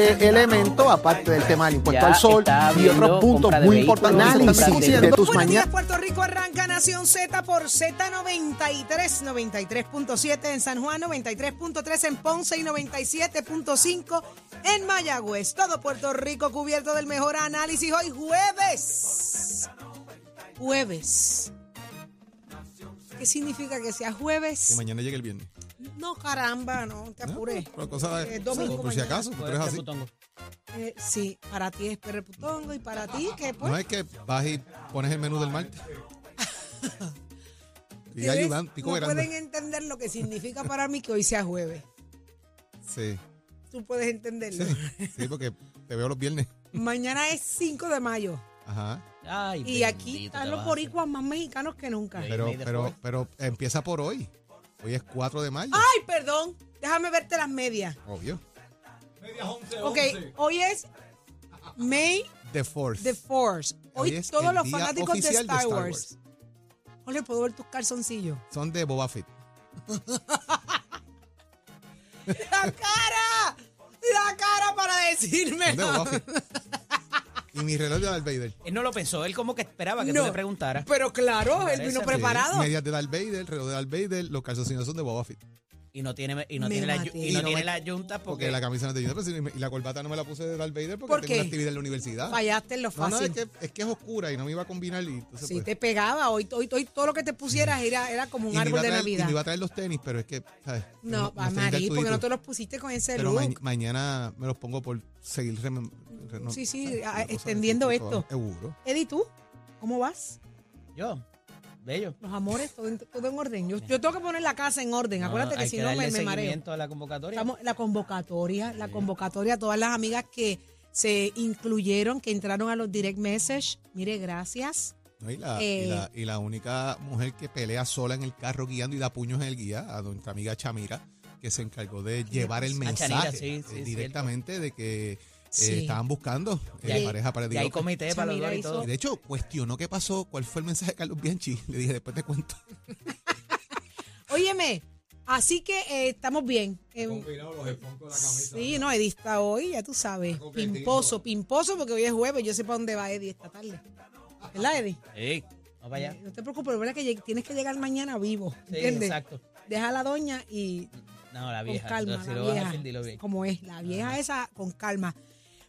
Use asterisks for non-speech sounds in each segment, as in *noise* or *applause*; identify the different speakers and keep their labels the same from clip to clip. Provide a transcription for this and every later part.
Speaker 1: de elemento, aparte del tema del impuesto
Speaker 2: Ya
Speaker 1: al sol y otros puntos muy importantes. Análisis de tus mañanas.
Speaker 3: Puerto Rico arranca Nación Z por Z93, 93.7 en San Juan, 93.3 en Ponce y 97.5 en Mayagüez. Todo Puerto Rico cubierto del mejor análisis hoy jueves. Jueves. ¿Qué significa que sea jueves?
Speaker 4: Que mañana llegue el viernes.
Speaker 3: No, caramba, no te apures.
Speaker 4: Pero cosa
Speaker 3: Eh, domingo
Speaker 4: por si
Speaker 3: mañana.
Speaker 4: acaso, tú eres así.
Speaker 3: Eh, sí, para ti es perreputongo y para ti, ¿qué pues?
Speaker 4: No es que vas y pones el menú del martes. *laughs* y ayudando,
Speaker 3: no pueden entender lo que significa para mí que hoy sea jueves.
Speaker 4: Sí,
Speaker 3: Tú puedes entenderlo.
Speaker 4: sí, sí, porque te veo los viernes.
Speaker 3: Mañana es 5 de mayo.
Speaker 4: Ajá.
Speaker 2: Ay,
Speaker 3: Y aquí
Speaker 2: bendito,
Speaker 3: están
Speaker 2: te
Speaker 3: los
Speaker 2: vas a
Speaker 3: boricuas más mexicanos que nunca.
Speaker 4: Pero, pero, pero empieza por hoy. Hoy es 4 de mayo.
Speaker 3: Ay, perdón. Déjame verte las medias.
Speaker 4: Obvio.
Speaker 3: Ok, hoy es May
Speaker 4: The Fourth.
Speaker 3: the Force. Hoy,
Speaker 4: Hoy es
Speaker 3: todos
Speaker 4: el
Speaker 3: los
Speaker 4: día
Speaker 3: fanáticos de
Speaker 4: oficial de
Speaker 3: Star,
Speaker 4: Star
Speaker 3: Wars. Ole, puedo ver tus calzoncillos.
Speaker 4: Son de Boba Fett. *laughs*
Speaker 3: ¡La cara! ¡La cara para decirme!
Speaker 4: Son de Boba Fett. Y mi reloj de Darth Vader.
Speaker 2: Él no lo pensó, él como que esperaba que
Speaker 3: No,
Speaker 2: tú le preguntaras.
Speaker 3: Pero claro, él vino preparado.
Speaker 4: Medias de Darth Vader, reloj de Darth Vader, los calzoncillos son de Boba Fett.
Speaker 2: Y no tiene, y no tiene, la, y
Speaker 3: Y
Speaker 2: no
Speaker 4: no
Speaker 2: tiene
Speaker 4: me-
Speaker 2: la yunta
Speaker 4: Porque
Speaker 2: porque,
Speaker 4: la camisa no Juniper, pero y la corbata no me la puse de Darth Vader porque
Speaker 3: ¿Por
Speaker 4: tengo una actividad en la universidad.
Speaker 3: Fallaste en lo
Speaker 4: No, no,
Speaker 3: fácil.
Speaker 4: es que, es que es oscura y no me iba a combinar y entonces
Speaker 3: Sí,
Speaker 4: pues,
Speaker 3: te pegaba. Hoy, hoy, hoy todo lo que te pusieras era, era como un
Speaker 4: y
Speaker 3: árbol
Speaker 4: a
Speaker 3: de
Speaker 4: traer, y
Speaker 3: Navidad.
Speaker 4: me iba a traer los tenis, pero es que, ¿sabes?
Speaker 3: No, Amarí, porque no te los pusiste con ese
Speaker 4: Pero ma- mañana me los pongo por seguir no,
Speaker 3: Sí, sí, extendiendo esto.
Speaker 4: Seguro.
Speaker 3: Eddie, ¿tú? ¿Cómo vas?
Speaker 2: yo, bello.
Speaker 3: Los amores, todo en, todo en orden. Yo, yo tengo que poner la casa en orden.
Speaker 2: No,
Speaker 3: Acuérdate que si no me, me mareo.
Speaker 2: seguimiento a la convocatoria.
Speaker 3: Estamos, la convocatoria, la convocatoria todas las amigas que se incluyeron, que entraron a los direct message. Mire, gracias.
Speaker 4: ¿no? Y, la,
Speaker 3: Eh.
Speaker 4: y, la, y la única mujer que pelea sola en el carro guiando y da puños en el guía, a nuestra amiga Chamira, que se encargó de llevar el
Speaker 3: pasó?
Speaker 2: A Chanira,
Speaker 4: mensaje
Speaker 2: sí, sí,
Speaker 4: eh, directamente de que eh, estaban buscando eh, pareja para
Speaker 2: Y hay comité para los dos y todo.
Speaker 4: Y de hecho, cuestionó qué pasó, cuál fue el mensaje de Carlos Bianchi. *laughs* Le dije, después te cuento. *laughs*
Speaker 3: Óyeme, así que eh, estamos bien. Eh, sí, no, Eddie está hoy, ya tú sabes. Pimposo, pimposo, porque hoy es jueves. Yo sé para dónde va Eddie esta tarde. ¿Verdad, Eddie?
Speaker 2: Sí, vamos para allá.
Speaker 3: Eh, No te preocupes, lo verdad que tienes que llegar mañana vivo.
Speaker 2: Sí,
Speaker 3: ¿Entiendes?
Speaker 2: exacto.
Speaker 3: Deja a la doña y
Speaker 2: No, la
Speaker 3: con
Speaker 2: vieja.
Speaker 3: calma,
Speaker 2: Entonces, si
Speaker 3: la
Speaker 2: lo vas a
Speaker 3: vieja,
Speaker 2: bien.
Speaker 3: como es, la vieja esa con calma.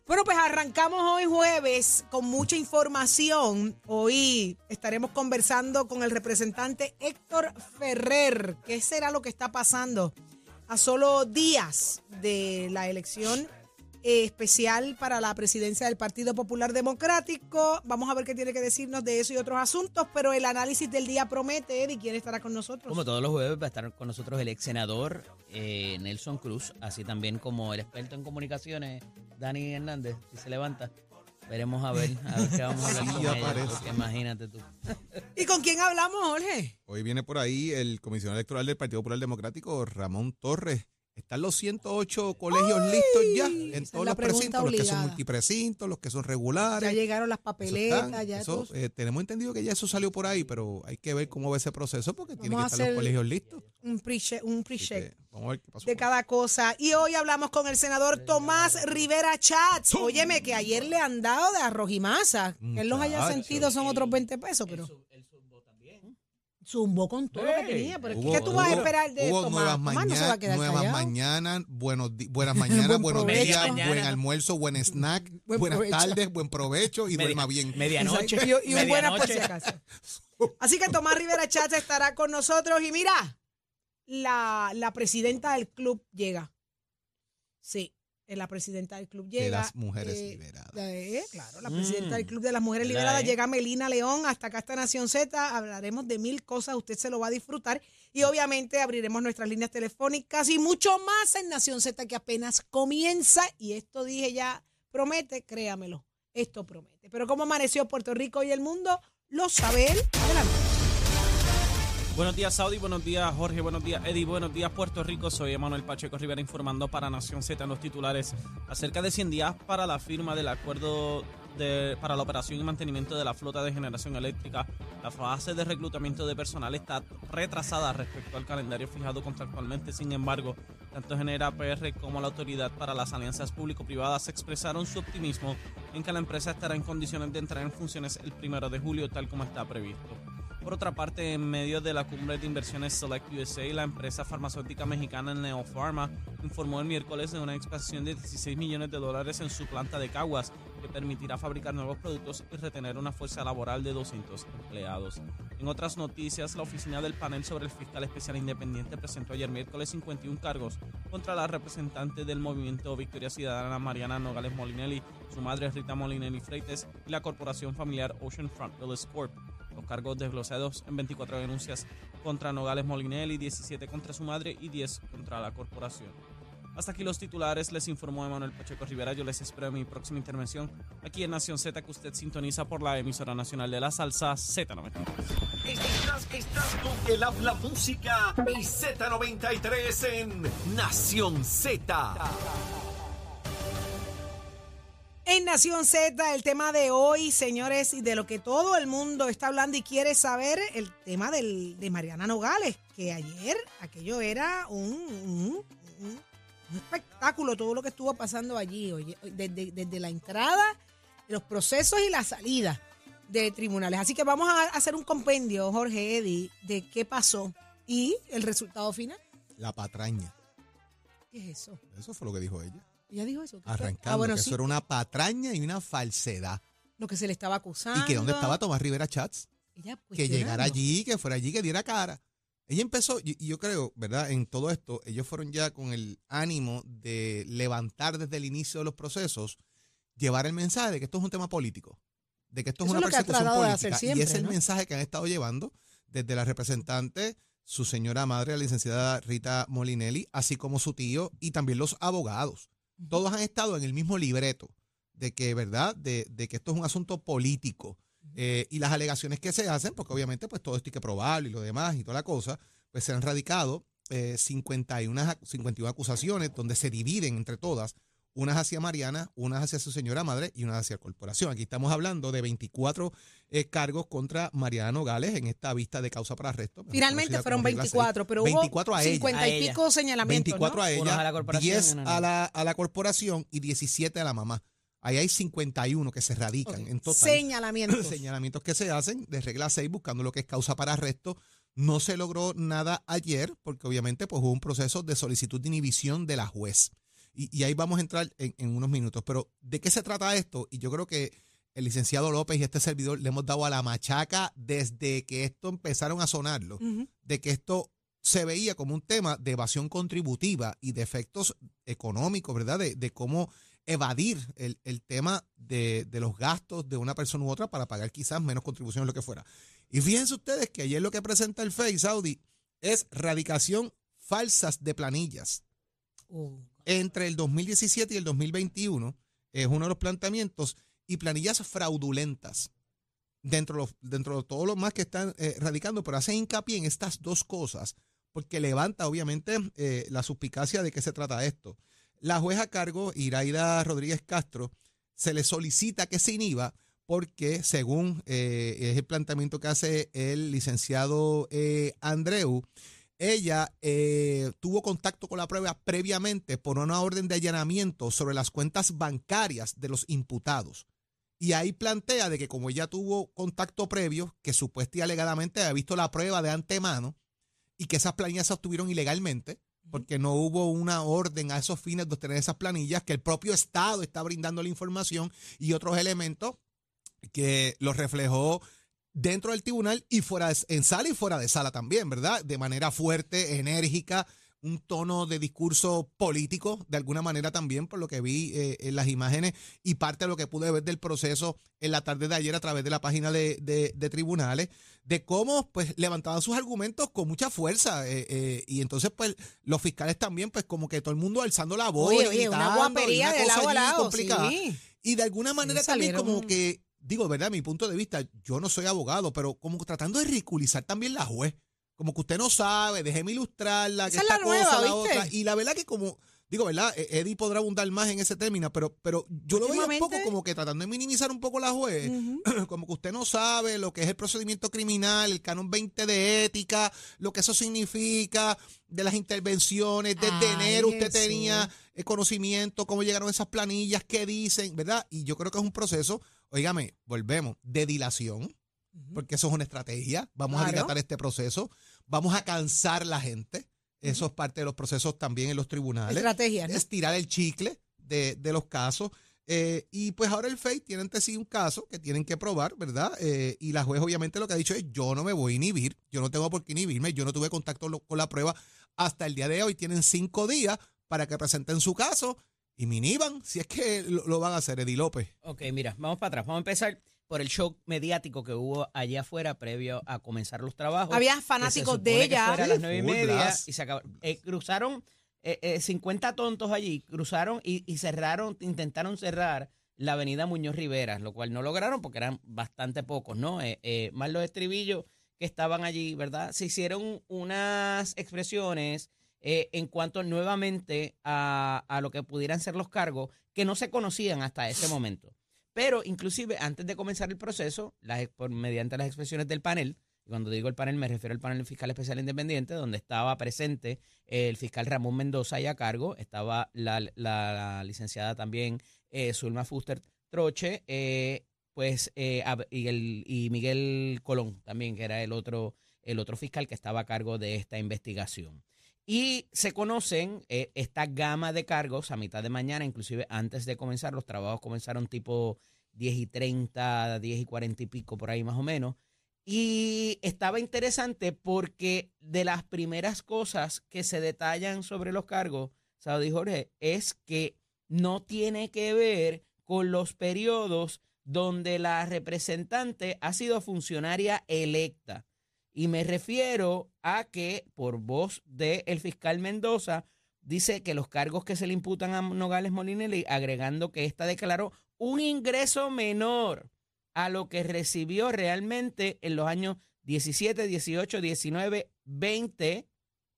Speaker 3: Bueno, pues arrancamos hoy jueves con mucha información. Hoy estaremos conversando con el representante Héctor Ferrer. ¿Qué será lo que está pasando a solo días de la elección eh, especial para la presidencia del Partido Popular Democrático? Vamos a ver qué tiene que decirnos de eso y otros asuntos, pero el análisis del día promete, Eddie, ¿quién estará con nosotros?
Speaker 2: Como todos los jueves va a estar con nosotros el ex senador eh, Nelson Cruz, así también como el experto en comunicaciones Dani Hernández, si se levanta. Veremos a ver, a ver qué vamos a hablar
Speaker 4: Sí,
Speaker 2: con ellos, imagínate tú.
Speaker 3: ¿Y con quién hablamos, Jorge?
Speaker 4: Hoy viene por ahí el comisionado electoral del Partido Popular Democrático, Ramón Torres. Están los 108 colegios listos ya en todos los precintos, los que son multiprecintos, los que son regulares.
Speaker 3: Ya llegaron las
Speaker 4: Eso
Speaker 3: papeletas,
Speaker 4: están,
Speaker 3: ya
Speaker 4: eso, eh, tenemos entendido que ya eso salió por ahí, pero hay que ver cómo va ese proceso porque tiene que
Speaker 3: Vamos a
Speaker 4: estar los colegios listos.
Speaker 3: un pre-check un
Speaker 4: que vamos a ver qué pasó.
Speaker 3: de cada cosa. Y hoy hablamos con el senador Tomás Rivera Chats. Óyeme, que ayer le han dado de arroz y masa. Que él los haya sentido son otros 20 pesos, pero... Zumbó con todo lo que tenía. Pero
Speaker 4: Hubo-
Speaker 3: ¿qué tú vas a
Speaker 4: hubo-
Speaker 3: esperar de
Speaker 4: hubo
Speaker 3: Tomás?
Speaker 4: nuevas,
Speaker 3: Tomás no se va a
Speaker 4: mañanas,
Speaker 3: quedar
Speaker 4: nuevas
Speaker 3: callado.
Speaker 4: mañanas, buenos di- buenas *laughs* mañanas,
Speaker 3: Buen
Speaker 4: buenos
Speaker 3: provecho.
Speaker 4: días, buen almuerzo, buen snack, *laughs*
Speaker 3: Buen
Speaker 4: buenas
Speaker 3: provecho.
Speaker 4: tardes, buen provecho y
Speaker 2: Media-
Speaker 4: duerma bien.
Speaker 2: Medianoche.
Speaker 3: Y, y un buena por si
Speaker 2: medianoche.
Speaker 3: acaso. *laughs* Así que Tomás Rivera Chats estará con nosotros. Y mira, la, la presidenta del club llega. Sí. Eh, la presidenta del club
Speaker 4: De
Speaker 3: llega.
Speaker 4: las mujeres
Speaker 3: eh,
Speaker 4: liberadas.
Speaker 3: eh, claro, la
Speaker 2: Mm.
Speaker 3: presidenta del Club de las Mujeres
Speaker 2: ¿Verdad,
Speaker 3: Liberadas
Speaker 2: eh?
Speaker 3: llega Melina León, hasta acá está Nación Z, hablaremos de mil cosas, usted se lo va a disfrutar y obviamente abriremos nuestras líneas telefónicas y mucho más en Nación Z que apenas comienza y esto dije ya, promete, créamelo, esto promete. Pero cómo amaneció Puerto Rico y el mundo, lo sabe él. Adelante.
Speaker 5: Buenos días, Saudi. Buenos días, Jorge. Buenos días, Eddie. Buenos días, Puerto Rico. Soy Emanuel Pacheco Rivera informando para Nación Z en los titulares. Acerca de 100 días para la firma del acuerdo de, para la operación y mantenimiento de la flota de generación eléctrica, la fase de reclutamiento de personal está retrasada respecto al calendario fijado contractualmente. Sin embargo, tanto Genera PR como la Autoridad para las Alianzas Público-Privadas expresaron su optimismo en que la empresa estará en condiciones de entrar en funciones el primero de julio, tal como está previsto. Por otra parte, en medio de la cumbre de inversiones Select USA, la empresa farmacéutica mexicana Neopharma informó el miércoles de una expansión de 16 millones de dólares en su planta de Caguas, que permitirá fabricar nuevos productos y retener una fuerza laboral de 200 empleados. En otras noticias, la oficina del panel sobre el fiscal especial independiente presentó ayer miércoles 51 cargos contra la representante del movimiento Victoria Ciudadana Mariana Nogales Molinelli, su madre Rita Molinelli Freites y la corporación familiar Ocean Front Villas Corp. Cargos desglosados en 24 denuncias contra Nogales Molinelli, 17 contra su madre y 10 contra la corporación. Hasta aquí los titulares, les informó Emanuel Pacheco Rivera. Yo les espero en mi próxima intervención aquí en Nación Z, que usted sintoniza por la emisora nacional de la salsa Z93.
Speaker 6: Estás, estás con el habla música y Z93 en Nación Z.
Speaker 3: En Nación Z, el tema de hoy, señores, y de lo que todo el mundo está hablando y quiere saber, el tema del, de Mariana Nogales, que ayer aquello era un, un- un- un espectáculo, todo lo que estuvo pasando allí, oye, desde, desde la entrada, los procesos y la salida de tribunales. Así que vamos a hacer un compendio, Jorge Eddy, de qué pasó y el resultado final.
Speaker 4: La patraña.
Speaker 3: ¿Qué es eso?
Speaker 4: Eso fue lo que dijo ella.
Speaker 3: ¿Ella dijo eso?
Speaker 4: Arrancando,
Speaker 3: Ah, bueno,
Speaker 4: que
Speaker 3: sí,
Speaker 4: eso era una patraña y una falsedad.
Speaker 3: lo que se le estaba acusando.
Speaker 4: Y que dónde estaba Tomás Rivera Chats.
Speaker 3: Ella
Speaker 4: que llegara allí, que fuera allí, que diera cara. Ella empezó, y yo creo, ¿verdad? En todo esto, ellos fueron ya con el ánimo de levantar desde el inicio de los procesos, llevar el mensaje de que esto es un tema político, de que esto es
Speaker 3: Eso es
Speaker 4: una
Speaker 3: ha
Speaker 4: persecución política.
Speaker 3: hacer siempre,
Speaker 4: y es el
Speaker 3: ¿no?
Speaker 4: mensaje que han estado llevando desde la representante, su señora madre, la licenciada Rita Molinelli, así como su tío y también los abogados. Todos han estado en el mismo libreto de que, ¿verdad? De, de que esto es un asunto político. Eh, y las alegaciones que se hacen, porque obviamente pues todo esto hay que probarlo y lo demás y toda la cosa, pues se han radicado eh, 51, ac- 51 acusaciones donde se dividen entre todas, unas hacia Mariana, unas hacia su señora madre y unas hacia corporación. Aquí estamos hablando de 24 eh, cargos contra Mariana Nogales en esta vista de causa para arresto.
Speaker 3: Finalmente fueron
Speaker 4: como regla
Speaker 3: 24,
Speaker 4: seis.
Speaker 3: pero
Speaker 4: 24
Speaker 3: hubo
Speaker 4: a ella.
Speaker 3: 50
Speaker 2: A
Speaker 3: y
Speaker 2: ella.
Speaker 3: pico señalamientos.
Speaker 4: 24
Speaker 3: ¿no?
Speaker 4: a ella,
Speaker 2: a la corporación
Speaker 4: 10
Speaker 2: y uno
Speaker 4: a la, a la corporación y 17 a la mamá. Ahí hay 51 que se radican
Speaker 3: Ok.
Speaker 4: en total.
Speaker 3: Señalamientos. *clears throat*
Speaker 4: Señalamientos que se hacen de regla 6 buscando lo que es causa para arresto. No se logró nada ayer porque obviamente pues hubo un proceso de solicitud de inhibición de la juez. Y, y ahí vamos a entrar en, en unos minutos. Pero ¿de qué se trata esto? Y yo creo que el licenciado López y este servidor le hemos dado a la machaca desde que esto empezaron a sonarlo de que esto se veía como un tema de evasión contributiva y de efectos económicos, ¿verdad? De, de cómo evadir el, el tema de, de los gastos de una persona u otra para pagar quizás menos contribuciones, lo que fuera. Y fíjense ustedes que ayer lo que presenta el FEI Saudi es radicación falsas de planillas.
Speaker 3: Oh.
Speaker 4: Entre el 2017 y el 2021 es uno de los planteamientos y planillas fraudulentas dentro dentro de todos los más que están eh, radicando, pero hace hincapié en estas dos cosas porque levanta obviamente eh, la suspicacia de qué se trata esto. La jueza a cargo, Iraida Rodríguez Castro, se le solicita que se inhiba porque según eh, es el planteamiento que hace el licenciado Andreu, ella eh, tuvo contacto con la prueba previamente por una orden de allanamiento sobre las cuentas bancarias de los imputados. Y ahí plantea de que como ella tuvo contacto previo, que supuestamente y alegadamente había visto la prueba de antemano y que esas planillas se obtuvieron ilegalmente, porque no hubo una orden a esos fines de obtener esas planillas, que el propio Estado está brindando la información y otros elementos que los reflejó dentro del tribunal y fuera de- en sala y fuera de sala también, ¿verdad? De manera fuerte, enérgica, un tono de discurso político, de alguna manera también, por lo que vi eh, en las imágenes y parte de lo que pude ver del proceso en la tarde de ayer a través de la página de, de- de tribunales, de cómo pues levantaban sus argumentos con mucha fuerza. eh, eh, y entonces, pues, los fiscales también, pues, como que todo el mundo alzando la voz.
Speaker 3: Oye,
Speaker 4: y
Speaker 3: oye, una
Speaker 4: gritando, y
Speaker 3: guapería de lado a lado. Sí.
Speaker 4: Y de alguna manera también como que, digo, ¿verdad? Mi punto de vista, yo no soy abogado, pero como tratando de ridiculizar también la juez. Como que usted no sabe, déjeme ilustrarla, que
Speaker 3: Esa es
Speaker 4: esta
Speaker 3: la nueva,
Speaker 4: cosa, la
Speaker 3: ¿viste?
Speaker 4: otra. Y la verdad que como, digo, ¿verdad? E- Eddie podrá abundar más en ese término, pero, pero yo lo veo un poco como que tratando de minimizar un poco la juez. *clears throat* Como que usted no sabe lo que es el procedimiento criminal, el canon 20 de ética, lo que eso significa, de las intervenciones, desde
Speaker 3: Ay,
Speaker 4: enero usted tenía eh, conocimiento, cómo llegaron esas planillas, qué dicen, ¿verdad? Y yo creo que es un proceso, oígame, volvemos, de dilación, porque eso es una estrategia, vamos a dilatar este proceso, vamos a cansar la gente, eso es parte de los procesos también en los tribunales
Speaker 3: Estrategia, ¿no?
Speaker 4: estirar el chicle de, de los casos. Eh, y pues ahora el FEI tiene ante sí un caso que tienen que probar, ¿verdad? Eh, y la juez obviamente lo que ha dicho es, yo no me voy a inhibir, yo no tengo por qué inhibirme, yo no tuve contacto lo- con la prueba hasta el día de hoy, tienen cinco días para que presenten su caso y me inhiban, si es que lo, lo van a hacer, Eddie López.
Speaker 2: Ok, mira, vamos para atrás. Vamos a empezar por el shock mediático que hubo allá afuera previo a comenzar los trabajos.
Speaker 3: Había
Speaker 2: que se
Speaker 3: fanáticos de
Speaker 2: que
Speaker 3: ella.
Speaker 2: fuera a las nueve y media y se. Eh, cruzaron eh, eh, 50 tontos allí, cruzaron y, y cerraron, intentaron cerrar la avenida Muñoz Rivera, lo cual no lograron porque eran bastante pocos, ¿no? Eh, eh, más los estribillos que estaban allí, ¿verdad? Se hicieron unas expresiones eh, en cuanto nuevamente a, a lo que pudieran ser los cargos que no se conocían hasta ese momento. Pero inclusive antes de comenzar el proceso, mediante las expresiones del panel, y cuando digo el panel me refiero al panel fiscal especial independiente, donde estaba presente el fiscal Ramón Mendoza y a cargo, estaba la, licenciada también eh, Zulma Fuster Troche, eh, pues eh, y, y Miguel Colón también, que era el otro, el otro fiscal que estaba a cargo de esta investigación. Y se conocen eh, esta gama de cargos a mitad de mañana, inclusive antes de comenzar, los trabajos comenzaron tipo 10 y 30, 10 y 40 y pico, por ahí más o menos. Y estaba interesante porque de las primeras cosas que se detallan sobre los cargos, Saudi Jorge, es que no tiene que ver con los periodos donde la representante ha sido funcionaria electa. Y me refiero a que, por voz del fiscal Mendoza, dice que los cargos que se le imputan a Nogales Molinelli, agregando que ésta declaró un ingreso menor a lo que recibió realmente en los años 17, 18, 19, 20,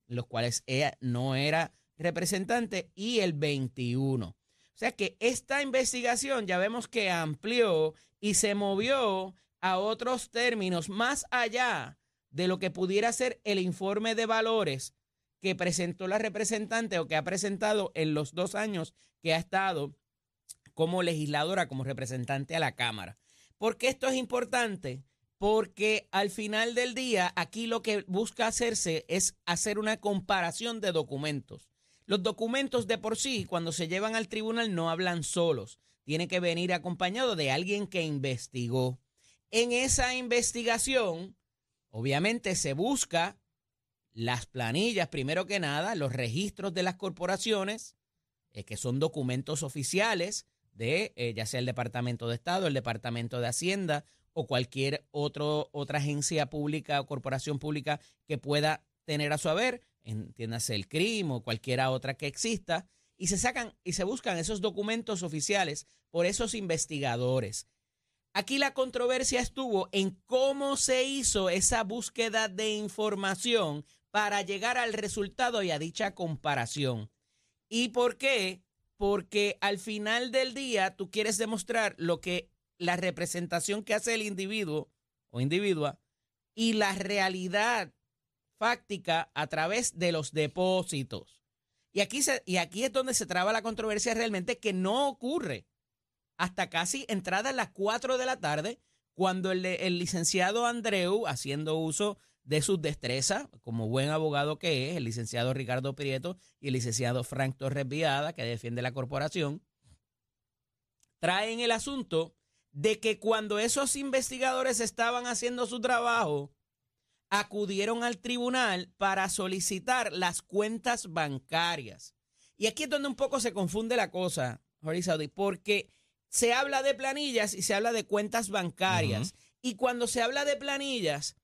Speaker 2: los cuales ella no era representante, y el 21. O sea que esta investigación ya vemos que amplió y se movió a otros términos más allá de lo que pudiera ser el informe de valores que presentó la representante o que ha presentado en los dos años que ha estado como legisladora, como representante a la Cámara. ¿Por qué esto es importante? Porque al final del día, aquí lo que busca hacerse es hacer una comparación de documentos. Los documentos de por sí, cuando se llevan al tribunal, no hablan solos. Tiene que venir acompañado de alguien que investigó. En esa investigación, obviamente se busca las planillas, primero que nada, los registros de las corporaciones, eh, que son documentos oficiales de eh, ya sea el Departamento de Estado, el Departamento de Hacienda o cualquier otra agencia pública o corporación pública que pueda tener a su haber, entiéndase el CRIM o cualquiera otra que exista, y se sacan y se buscan esos documentos oficiales por esos investigadores. Aquí la controversia estuvo en cómo se hizo esa búsqueda de información para llegar al resultado y a dicha comparación. ¿Y por qué? Porque al final del día tú quieres demostrar lo que la representación que hace el individuo o individua y la realidad fáctica a través de los depósitos. Y aquí, se, y aquí es donde se traba la controversia realmente que no ocurre hasta casi entrada a las 4 de la tarde, cuando el, el licenciado Andreu, haciendo uso de sus destrezas, como buen abogado que es, el licenciado Ricardo Prieto y el licenciado Frank Torres Viada, que defiende la corporación, traen el asunto de que cuando esos investigadores estaban haciendo su trabajo, acudieron al tribunal para solicitar las cuentas bancarias. Y aquí es donde un poco se confunde la cosa, Jorge Saudi, porque se habla de planillas y se habla de cuentas bancarias. Y cuando se habla de planillas,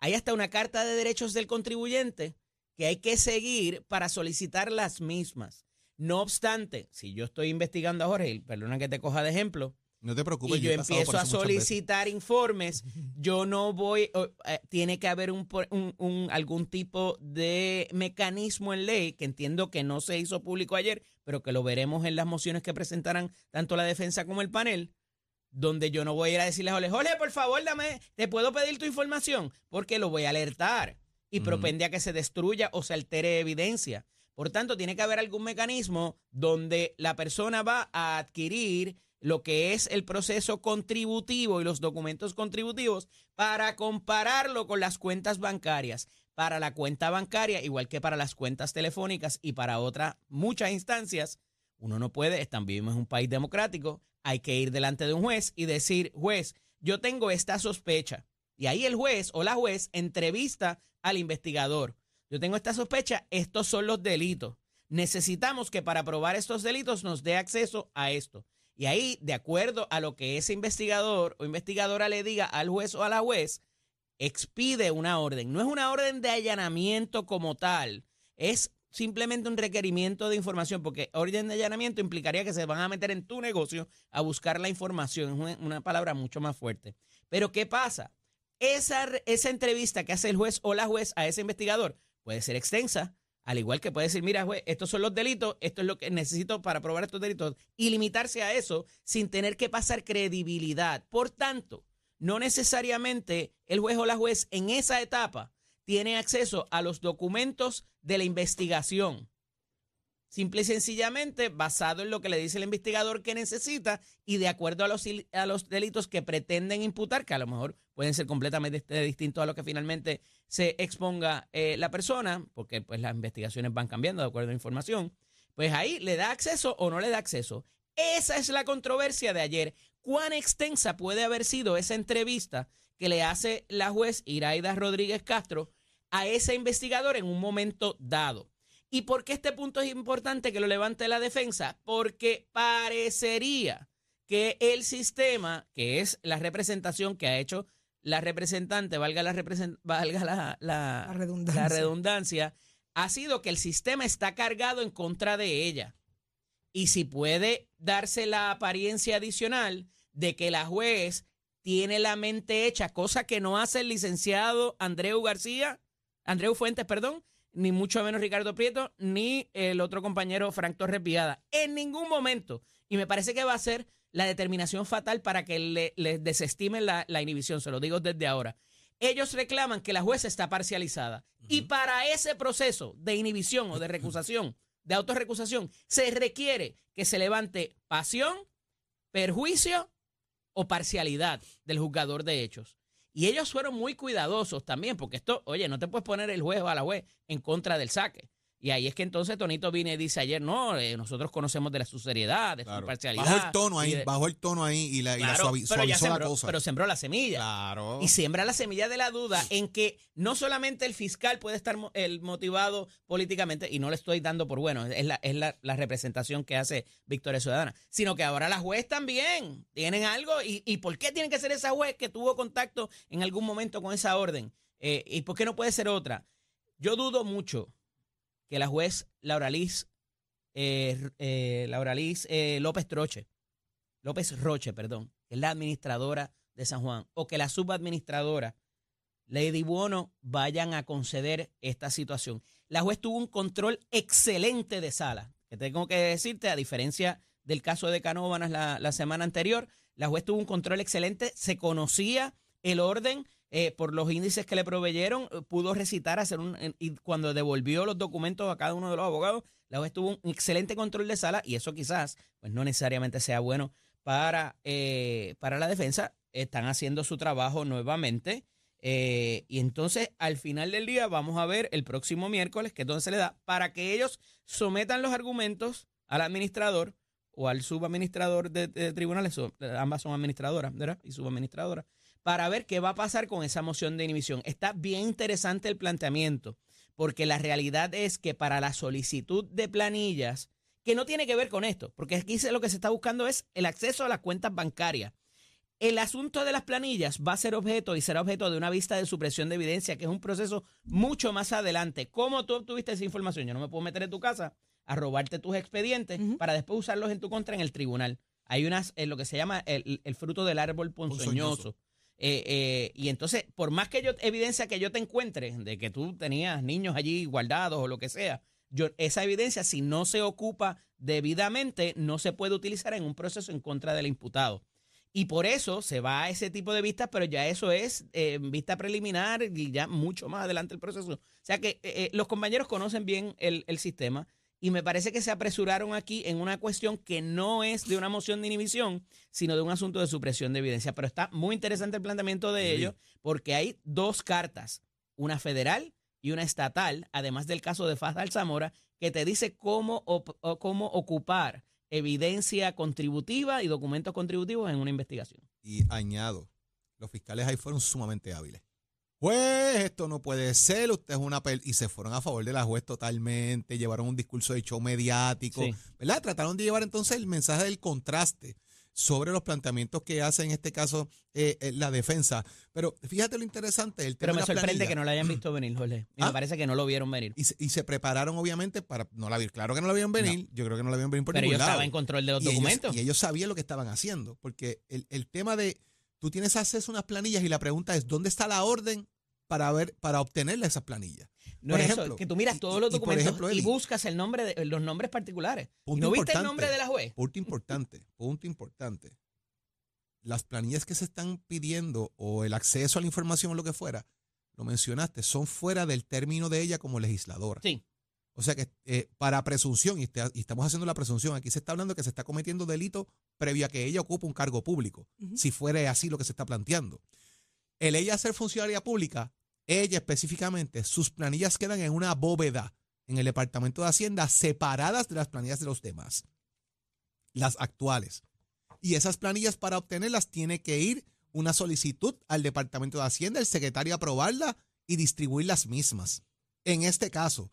Speaker 2: hay hasta una carta de derechos del contribuyente que hay que seguir para solicitar las mismas. No obstante, si yo estoy investigando a Jorge, perdona que te coja de ejemplo,
Speaker 4: No te preocupes.
Speaker 2: y yo empiezo a solicitar informes, *laughs* yo no voy, eh, tiene que haber un, por- un- un- algún tipo de mecanismo en ley que entiendo que no se hizo público ayer, pero que lo veremos en las mociones que presentarán tanto la defensa como el panel, donde yo no voy a ir a decirle a Jorge, Jorge, por favor, dame, te puedo pedir tu información, porque lo voy a alertar y propende a que se destruya o se altere evidencia. Por tanto, tiene que haber algún mecanismo donde la persona va a adquirir lo que es el proceso contributivo y los documentos contributivos para compararlo con las cuentas bancarias. Para la cuenta bancaria, igual que para las cuentas telefónicas y para otras muchas instancias, uno no puede, están vivimos en un país democrático, hay que ir delante de un juez y decir, juez, yo tengo esta sospecha. Y ahí el juez o la juez entrevista al investigador. Yo tengo esta sospecha, estos son los delitos. Necesitamos que para probar estos delitos nos dé acceso a esto. Y ahí, de acuerdo a lo que ese investigador o investigadora le diga al juez o a la juez, expide una orden. No es una orden de allanamiento como tal, es simplemente un requerimiento de información, porque orden de allanamiento implicaría que se van a meter en tu negocio a buscar la información. Es una, palabra mucho más fuerte. Pero ¿qué pasa? Esa, esa entrevista que hace el juez o la juez a ese investigador puede ser extensa, al igual que puede decir, mira, juez, estos son los delitos, esto es lo que necesito para probar estos delitos, y limitarse a eso sin tener que pasar credibilidad. Por tanto, no necesariamente el juez o la juez en esa etapa tiene acceso a los documentos de la investigación. Simple y sencillamente basado en lo que le dice el investigador que necesita y de acuerdo a los, delitos que pretenden imputar, que a lo mejor pueden ser completamente dist- distintos a lo que finalmente se exponga eh, la persona, porque pues las investigaciones van cambiando de acuerdo a la información, pues ahí le da acceso o no le da acceso. Esa es la controversia de ayer. ¿Cuán extensa puede haber sido esa entrevista que le hace la juez Iraida Rodríguez Castro a ese investigador en un momento dado? ¿Y por qué este punto es importante que lo levante la defensa? Porque parecería que el sistema, que es la representación que ha hecho la representante, valga la, represent- valga la, la-
Speaker 3: La redundancia.
Speaker 2: la redundancia, ha sido que el sistema está cargado en contra de ella. Y si puede darse la apariencia adicional de que la juez tiene la mente hecha, cosa que no hace el licenciado Andreu García, Andreu Fuentes, perdón, ni mucho menos Ricardo Prieto, ni el otro compañero Frank Torres Viada. En ningún momento. Y me parece que va a ser la determinación fatal para que le, le desestimen la, la inhibición, se lo digo desde ahora. Ellos reclaman que la jueza está parcializada. Y para ese proceso de inhibición o de recusación, de autorrecusación, se requiere que se levante pasión, perjuicio o parcialidad del juzgador de hechos. Y ellos fueron muy cuidadosos también, porque esto, oye, no te puedes poner el juez o a la juez en contra del saque. Y ahí es que entonces Tonito viene y dice ayer, no, eh, nosotros conocemos de la, su seriedad, de su
Speaker 4: Claro.
Speaker 2: parcialidad.
Speaker 4: Bajó el tono ahí,
Speaker 2: de-
Speaker 4: bajó el tono ahí y la, y la suavi- suavizó la
Speaker 2: sembró,
Speaker 4: cosa.
Speaker 2: pero sembró la semilla.
Speaker 4: claro.
Speaker 2: Y siembra la semilla de la duda en que no solamente el fiscal puede estar mo- el motivado políticamente, y no le estoy dando por bueno, es la, es la, la representación que hace Victoria Ciudadana, sino que ahora la juez también tienen algo. ¿Y, y por qué tiene que ser esa juez que tuvo contacto en algún momento con esa orden? Eh, ¿Y por qué no puede ser otra? Yo dudo mucho que la juez Laura Liz, eh, eh, Laura Liz eh, López Troche, López Roche, perdón, que es la administradora de San Juan, o que la subadministradora, Lady Buono, vayan a conceder esta situación. La juez tuvo un control excelente de sala, que tengo que decirte, a diferencia del caso de Canóvanas la, la semana anterior, la juez tuvo un control excelente, se conocía el orden, eh, por los índices que le proveyeron, eh, pudo recitar, hacer un, y cuando devolvió los documentos a cada uno de los abogados, la juez tuvo un excelente control de sala y eso quizás pues no necesariamente sea bueno para, eh, para la defensa. Están haciendo su trabajo nuevamente. eh, y entonces al final del día vamos a ver el próximo miércoles, que es donde se le da, para que ellos sometan los argumentos al administrador o al subadministrador de, tribunales, ambas son administradoras, ¿verdad? Y subadministradoras, para ver qué va a pasar con esa moción de inhibición. Está bien interesante el planteamiento, porque la realidad es que para la solicitud de planillas, que no tiene que ver con esto, porque aquí lo que se está buscando es el acceso a las cuentas bancarias. El asunto de las planillas va a ser objeto y será objeto de una vista de supresión de evidencia, que es un proceso mucho más adelante. ¿Cómo tú obtuviste esa información? Yo no me puedo meter en tu casa a robarte tus expedientes para después usarlos en tu contra en el tribunal. Hay unas, eh, lo que se llama el, el fruto del árbol ponzoñoso.
Speaker 4: Ponzoñoso.
Speaker 2: Eh, eh, y entonces, por más que yo evidencia que yo te encuentre de que tú tenías niños allí guardados o lo que sea, yo, esa evidencia, si no se ocupa debidamente, no se puede utilizar en un proceso en contra del imputado. Y por eso se va a ese tipo de vistas, pero ya eso es eh, vista preliminar y ya mucho más adelante el proceso. O sea que eh, eh, los compañeros conocen bien el, el sistema y me parece que se apresuraron aquí en una cuestión que no es de una moción de inhibición, sino de un asunto de supresión de evidencia. Pero está muy interesante el planteamiento de
Speaker 4: Sí.
Speaker 2: ellos porque hay dos cartas, una federal y una estatal, además del caso de Fazal Zamora, que te dice cómo, o cómo ocupar evidencia contributiva y documentos contributivos en una investigación.
Speaker 4: Y añado, los fiscales ahí fueron sumamente hábiles. Juez, esto no puede ser, usted es una... pel-", Y se fueron a favor de la juez totalmente, llevaron un discurso de show mediático,
Speaker 2: Sí.
Speaker 4: ¿verdad? Trataron de llevar entonces el mensaje del contraste sobre los planteamientos que hace en este caso eh, eh, la defensa. Pero fíjate lo interesante, el tema
Speaker 2: Pero me sorprende
Speaker 4: planilla.
Speaker 2: que no la hayan visto venir, Jorge. Y
Speaker 4: ¿Ah?
Speaker 2: me parece que no lo vieron venir.
Speaker 4: Y se, y se prepararon obviamente para... No la vi- claro que no la vieron venir, yo creo que no la vieron venir por
Speaker 2: Pero
Speaker 4: ningún
Speaker 2: yo estaba
Speaker 4: lado.
Speaker 2: en control de los
Speaker 4: y ellos-
Speaker 2: documentos.
Speaker 4: y ellos sabían lo que estaban haciendo, porque el, el tema de, tú tienes acceso a unas planillas y la pregunta es, ¿dónde está la orden para ver, para obtenerle esas planillas?
Speaker 2: no
Speaker 4: por
Speaker 2: es
Speaker 4: ejemplo,
Speaker 2: eso, que tú miras
Speaker 4: y-
Speaker 2: todos
Speaker 4: y-
Speaker 2: los
Speaker 4: y
Speaker 2: documentos y
Speaker 4: Eddie,
Speaker 2: buscas el nombre de, los nombres particulares. ¿No viste el nombre de la juez?
Speaker 4: Punto importante, punto importante. Las planillas que se están pidiendo o el acceso a la información o lo que fuera, lo mencionaste, son fuera del término de ella como legisladora.
Speaker 2: Sí.
Speaker 4: O sea que eh, para presunción, y, estamos haciendo la presunción, aquí se está hablando que se está cometiendo delito previo a que ella ocupe un cargo público, si fuera así lo que se está planteando. El ella ser funcionaria pública, ella específicamente, sus planillas quedan en una bóveda en el Departamento de Hacienda, separadas de las planillas de los demás, las actuales. Y esas planillas para obtenerlas tiene que ir una solicitud al Departamento de Hacienda, el secretario aprobarla y distribuir las mismas. En este caso,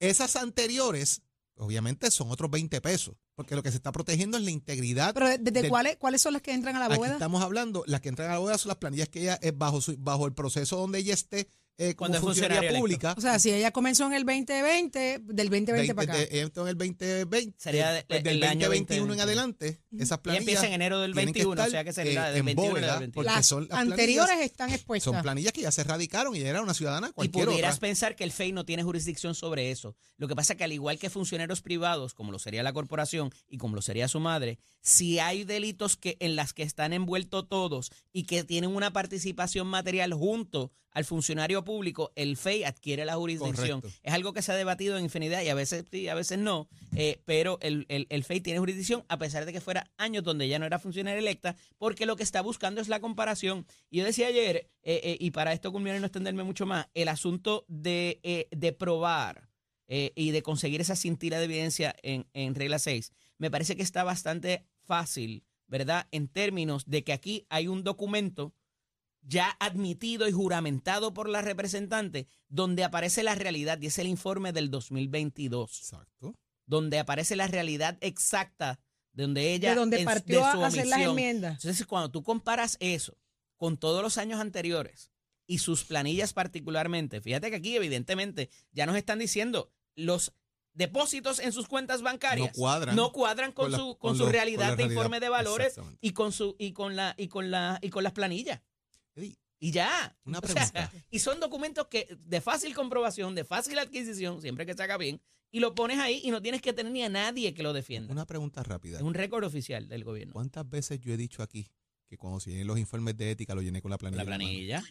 Speaker 4: esas anteriores, obviamente, son otros 20 pesos, porque lo que se está protegiendo es la integridad.
Speaker 3: Pero ¿desde
Speaker 4: del-
Speaker 3: cuáles, cuáles son las que entran a la
Speaker 4: Aquí
Speaker 3: bóveda?
Speaker 4: estamos hablando, las que entran a la bóveda son las planillas que ella es bajo, su- bajo el proceso donde ella esté eh, como
Speaker 2: Cuando
Speaker 4: funcionaria pública.
Speaker 3: O sea, si ella comenzó en el 2020, del 2020 para acá.
Speaker 4: de- entonces en el 2020,
Speaker 2: Sería de-
Speaker 4: pues, del
Speaker 2: el año
Speaker 4: 2021 en
Speaker 2: 2020.
Speaker 4: adelante, esas planillas
Speaker 2: empieza en enero del
Speaker 4: tienen que
Speaker 2: 21, o sea que sería
Speaker 4: eh,
Speaker 2: del
Speaker 4: en
Speaker 2: 21 y
Speaker 4: bóveda,
Speaker 2: del 21.
Speaker 4: porque
Speaker 3: las
Speaker 4: son las
Speaker 3: anteriores están expuestas.
Speaker 4: son planillas que ya se radicaron y era una ciudadana
Speaker 2: Y
Speaker 4: cualquier
Speaker 2: pudieras
Speaker 4: otra.
Speaker 2: pensar que el FEI no tiene jurisdicción sobre eso. Lo que pasa es que al igual que funcionarios privados, como lo sería la corporación y como lo sería su madre, si hay delitos que en las que están envueltos todos y que tienen una participación material junto al funcionario público, el FEI adquiere la jurisdicción.
Speaker 4: Correcto.
Speaker 2: Es algo que se ha debatido en infinidad y a veces sí, a veces no, eh, pero el, el, el FEI tiene jurisdicción a pesar de que fuera años donde ya no era funcionaria electa, porque lo que está buscando es la comparación. Y yo decía ayer, eh, eh, y para esto y no extenderme mucho más, el asunto de, eh, de probar y de conseguir esa cintila de evidencia en, en regla 6, me parece que está bastante fácil, ¿verdad? En términos de que aquí hay un documento ya admitido y juramentado por la representante, donde aparece la realidad, y es el informe del 2022,
Speaker 4: Exacto.
Speaker 2: donde aparece la realidad exacta, donde ella...
Speaker 3: de donde
Speaker 2: en-
Speaker 3: partió
Speaker 2: de su
Speaker 3: a hacer las enmiendas.
Speaker 2: Entonces, cuando tú comparas eso con todos los años anteriores y sus planillas particularmente, fíjate que aquí evidentemente ya nos están diciendo los depósitos en sus cuentas bancarias
Speaker 4: No cuadran.
Speaker 2: no cuadran con,
Speaker 4: con la-
Speaker 2: su con,
Speaker 4: con
Speaker 2: su
Speaker 4: lo-
Speaker 2: realidad
Speaker 4: con
Speaker 2: de informe de valores y con su y con la y con la y con las planillas y ya
Speaker 4: Una *laughs*
Speaker 2: O sea,
Speaker 4: pregunta.
Speaker 2: y son documentos que de fácil comprobación de fácil adquisición siempre que se haga bien y lo pones ahí y no tienes que tener ni a nadie que lo defienda
Speaker 4: una pregunta rápida.
Speaker 2: es un récord oficial del gobierno
Speaker 4: ¿Cuántas veces yo he dicho aquí que cuando se llenen los informes de ética lo llené con la planilla?
Speaker 2: la planilla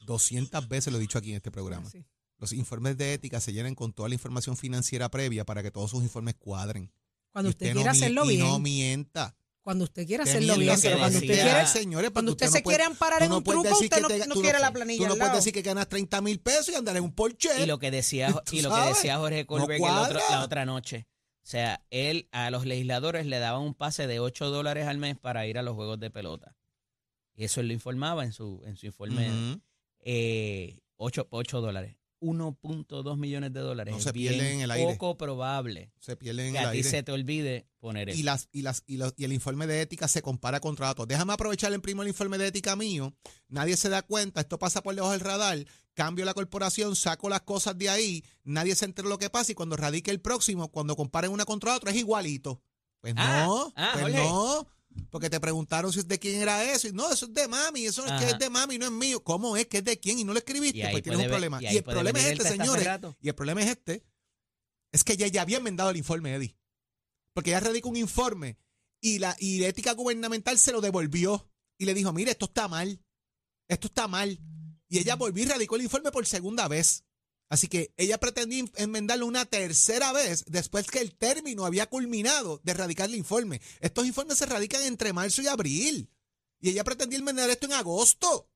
Speaker 4: 200 veces lo he dicho aquí en este programa.
Speaker 3: Sí.
Speaker 4: Los informes de ética se llenan con toda la información financiera previa para que todos sus informes cuadren.
Speaker 3: Cuando
Speaker 4: Y
Speaker 3: usted
Speaker 4: no
Speaker 3: quiera hacerlo
Speaker 4: y
Speaker 3: bien.
Speaker 4: no mienta.
Speaker 3: Cuando usted quiera hacerlo bien. Pero cuando usted quiere,
Speaker 4: señores,
Speaker 3: cuando
Speaker 4: porque
Speaker 3: usted se
Speaker 4: no puede-
Speaker 3: quiere amparar
Speaker 4: tú
Speaker 3: en
Speaker 4: no
Speaker 3: un truco, usted
Speaker 4: que
Speaker 3: no,
Speaker 4: te-
Speaker 3: no
Speaker 4: tú
Speaker 3: quiere la
Speaker 4: Tú
Speaker 3: planilla
Speaker 4: no
Speaker 3: al
Speaker 4: puedes decir que ganas 30 mil pesos y andar en un Porsche.
Speaker 2: y lo que decía *laughs*
Speaker 4: ¿Tú
Speaker 2: y lo que decía Jorge otro- la otra noche o sea él a los legisladores le daba un pase de 8 dólares al mes para ir a los juegos de pelota Y eso él lo informaba en su, en su informe.
Speaker 4: Ujú.
Speaker 2: eh, 8, dólares. 1.2 millones de dólares.
Speaker 4: No se pierden en el aire.
Speaker 2: poco probable
Speaker 4: Se pierden en
Speaker 2: que
Speaker 4: el
Speaker 2: a ti
Speaker 4: aire.
Speaker 2: se te olvide poner eso.
Speaker 4: y, las, y, las, y, los- y el informe de ética se compara contra datos. Déjame aprovechar el primo el informe de ética mío. Nadie se da cuenta, esto pasa por debajo del radar. Cambio la corporación, saco las cosas de ahí, nadie se entera lo que pasa y cuando radique el próximo, cuando comparen una contra otra, es igualito. Pues
Speaker 2: Ah,
Speaker 4: no,
Speaker 2: ah,
Speaker 4: pues no. Porque te preguntaron si es de quién era eso. Y no, eso es de mami. Eso es que es de mami, no es mío. ¿Cómo es que es de quién y no lo escribiste? Pues tienes un
Speaker 2: ver-
Speaker 4: problema.
Speaker 2: y
Speaker 4: el problema es este, señores. Y el problema es este. Es que ya, ya había enmendado el informe, Eddie. Porque ella radicó un informe y la, y la ética gubernamental se lo devolvió y le dijo, mire, esto está mal. Esto está mal. Y ella volvió y radicó el informe por segunda vez. Así que ella pretendía enmendarlo una tercera vez después que el término había culminado de radicar el informe. Estos informes se radican entre marzo y abril. Y ella pretendía enmendar esto en agosto.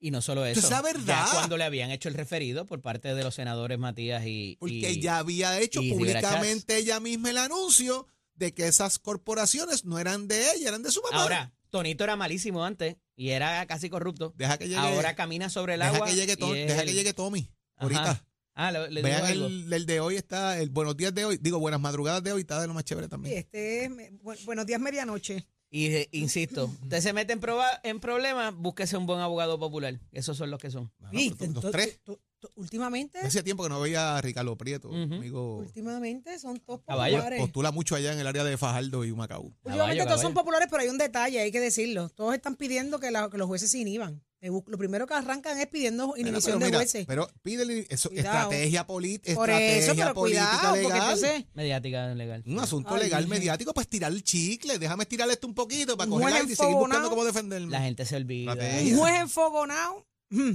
Speaker 2: Y no solo eso.
Speaker 4: es la verdad.
Speaker 2: Ya cuando le habían hecho el referido por parte de los senadores Matías y.
Speaker 4: Porque
Speaker 2: y-
Speaker 4: ella había hecho públicamente ella misma el anuncio de que esas corporaciones no eran de ella, eran de su mamá.
Speaker 2: Ahora, Tonito era malísimo antes y era casi corrupto.
Speaker 4: deja que llegue,
Speaker 2: Ahora camina sobre el
Speaker 4: deja
Speaker 2: agua.
Speaker 4: que llegue,
Speaker 2: y
Speaker 4: deja
Speaker 2: el-
Speaker 4: que llegue Tommy.
Speaker 2: Ajá.
Speaker 4: Ahorita.
Speaker 2: Ah, le, le
Speaker 4: Vean el, el de hoy está, el buenos días de hoy, digo buenas madrugadas de hoy, está de lo más chévere
Speaker 3: Sí,
Speaker 4: también.
Speaker 3: este es me- bu- buenos días, medianoche.
Speaker 2: Y eh, insisto, usted se mete en, proba- en problemas, búsquese un buen abogado popular. Esos son los que son.
Speaker 4: Bueno,
Speaker 3: ¿Viste?
Speaker 4: pero los tres.
Speaker 3: tú- tú- últimamente,
Speaker 4: Hacía tiempo que no veía a Ricardo Prieto, amigo.
Speaker 3: últimamente son todos
Speaker 2: Caballo.
Speaker 3: populares.
Speaker 4: Postula mucho allá en el área de Fajardo y Humacao.
Speaker 3: Últimamente
Speaker 2: Caballo,
Speaker 3: todos son populares, pero hay un detalle, hay que decirlo. Todos están pidiendo que, la- que los jueces se inhiban. Lo primero que arrancan es pidiendo inhibición
Speaker 4: pero
Speaker 3: de
Speaker 4: mira,
Speaker 3: jueces.
Speaker 4: Pero pídele eso, estrategia, polit-
Speaker 3: Por
Speaker 4: estrategia
Speaker 3: eso, pero
Speaker 4: política
Speaker 3: cuidado, porque
Speaker 4: legal.
Speaker 3: entonces
Speaker 2: Mediática legal.
Speaker 4: Un asunto
Speaker 3: Ay,
Speaker 4: legal, mediático, pues tirar el chicle. Déjame estirar esto un poquito para coger aire y seguir buscando cómo defenderme.
Speaker 2: La gente se olvida.
Speaker 3: Un juez enfogonado. Mm.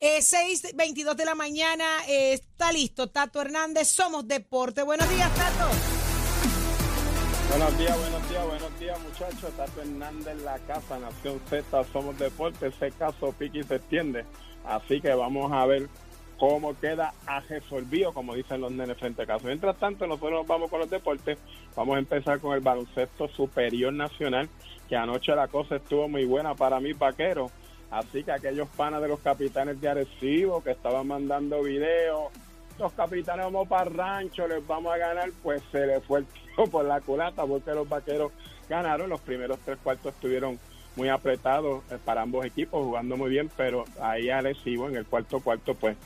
Speaker 3: Eh, 6.22 de la mañana, eh, está listo Tato Hernández, somos Deporte. Buenos días, Tato.
Speaker 7: Buenos días, buenos días, buenos días muchachos. Tato Hernández en la casa, Nación Z, somos deporte. Ese caso pique y se extiende. Así que vamos a ver cómo queda a resolvido, como dicen los nenes frente a caso. Mientras tanto, nosotros nos vamos con los deportes. Vamos a empezar con el baloncesto superior nacional, que anoche la cosa estuvo muy buena para mis vaqueros. Así que aquellos panas de los capitanes de Arecibo que estaban mandando videos, los capitanes vamos para rancho, les vamos a ganar, pues se les fue el tiro por la culata porque los vaqueros ganaron. Los primeros tres cuartos estuvieron muy apretados eh, para ambos equipos, jugando muy bien, pero ahí Arecibo en el cuarto cuarto, pues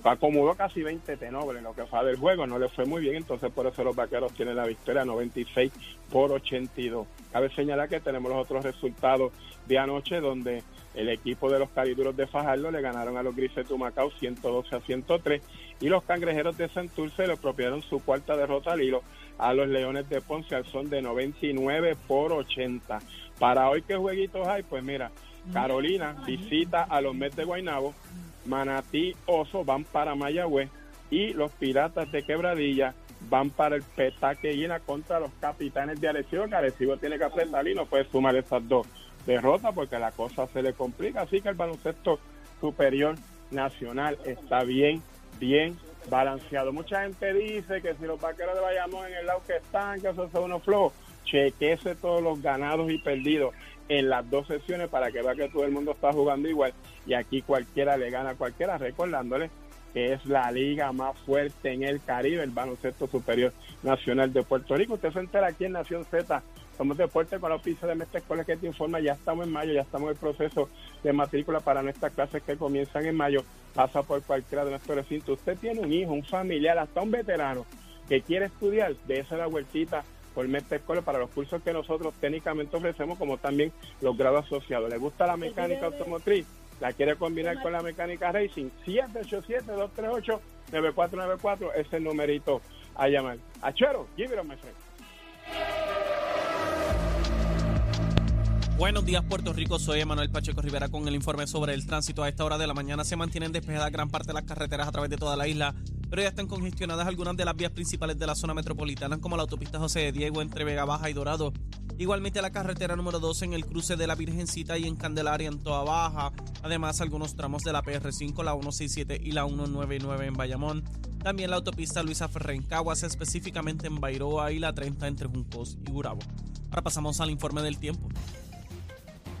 Speaker 7: cual acomodó casi 20 tenobles en lo que fue del juego, no le fue muy bien, entonces por eso los vaqueros tienen la victoria 96 por 82. Cabe señalar que tenemos los otros resultados de anoche donde el equipo de los cariduros de Fajardo le ganaron a los grises de Humacao 112 a 103 y los cangrejeros de Santurce le apropiaron su cuarta derrota al hilo a los leones de Ponce al son de 99 por 80. Para hoy, ¿qué jueguitos hay? Pues mira, Carolina visita a los Mets de Guaynabo, Manatí Oso van para Mayagüez y los Piratas de Quebradilla van para el Petaque Llena contra los Capitanes de Arecibo, que Arecibo tiene que apretar y no puede sumar esas dos derrotas porque la cosa se le complica, así que el baloncesto superior nacional está bien, bien balanceado. Mucha gente dice que si los vaqueros de Bayamón en el lado que están, que eso son unos flojos, chequese todos los ganados y perdidos en las dos sesiones para que vea que todo el mundo está jugando igual y aquí cualquiera le gana a cualquiera, recordándole que es la liga más fuerte en el Caribe, el baloncesto superior nacional de Puerto Rico. Usted se entera aquí en Nación Z, somos deporte con la oficina de Mestre Escuela que te informa, ya estamos en mayo, ya estamos en el proceso de matrícula para nuestras clases que comienzan en mayo, pasa por cualquiera de nuestros recintos. Usted tiene un hijo, un familiar, hasta un veterano que quiere estudiar, dése la vueltita por Mestre Escuela para los cursos que nosotros técnicamente ofrecemos, como también los grados asociados. ¿Le gusta la mecánica automotriz? ¿La quiere combinar con la mecánica racing? 787-238-9494 es el numerito a llamar. Achero, give it on my friend.
Speaker 5: Buenos días, Puerto Rico. Soy Emanuel Pacheco Rivera con el informe sobre el tránsito. A esta hora de la mañana se mantienen despejadas gran parte de las carreteras a través de toda la isla, pero ya están congestionadas algunas de las vías principales de la zona metropolitana, como la autopista José de Diego entre Vega Baja y Dorado. Igualmente la carretera número 12 en el cruce de la Virgencita y en Candelaria en Toa Baja. Además, algunos tramos de la PR5, la 167 y la 199 en Bayamón. También la autopista Luisa Ferrer en Caguas, específicamente en Bairoa y la 30 entre Juncos y Gurabo. Ahora pasamos al informe del tiempo.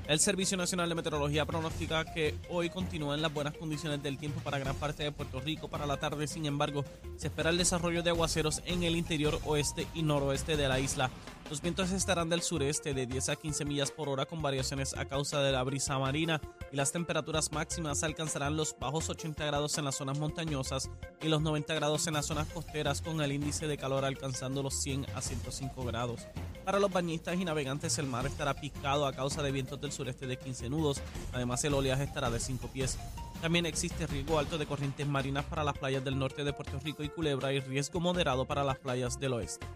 Speaker 5: El Servicio Nacional de Meteorología pronostica que hoy continúan las buenas condiciones del tiempo para gran parte de Puerto Rico para la tarde. Sin embargo, se espera el desarrollo de aguaceros en el interior oeste y noroeste de la isla. Los vientos estarán del sureste de 10 a 15 millas por hora con variaciones a causa de la brisa marina y las temperaturas máximas alcanzarán los bajos 80 grados en las zonas montañosas y los 90 grados en las zonas costeras con el índice de calor alcanzando los 100 a 105 grados. Para los bañistas y navegantes el mar estará picado a causa de vientos del sureste de 15 nudos, además el oleaje estará de 5 pies. También existe riesgo alto de corrientes marinas para las playas del norte de Puerto Rico y Culebra y riesgo moderado para las playas del oeste.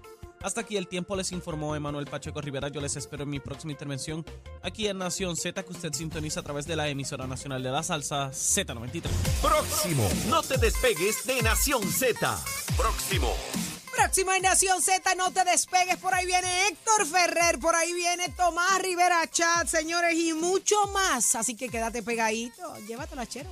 Speaker 5: Hasta aquí el tiempo les informó Emanuel Pacheco Rivera. Yo les espero en mi próxima intervención aquí en Nación Z que usted sintoniza a través de la emisora nacional de la salsa Z93.
Speaker 6: Próximo. No te despegues de Nación Z. Próximo.
Speaker 3: Próxima en Nación Z, no te despegues. Por ahí viene Héctor Ferrer, por ahí viene Tomás Rivera Chat, señores, y mucho más. Así que quédate pegadito. Llévatelo a chero.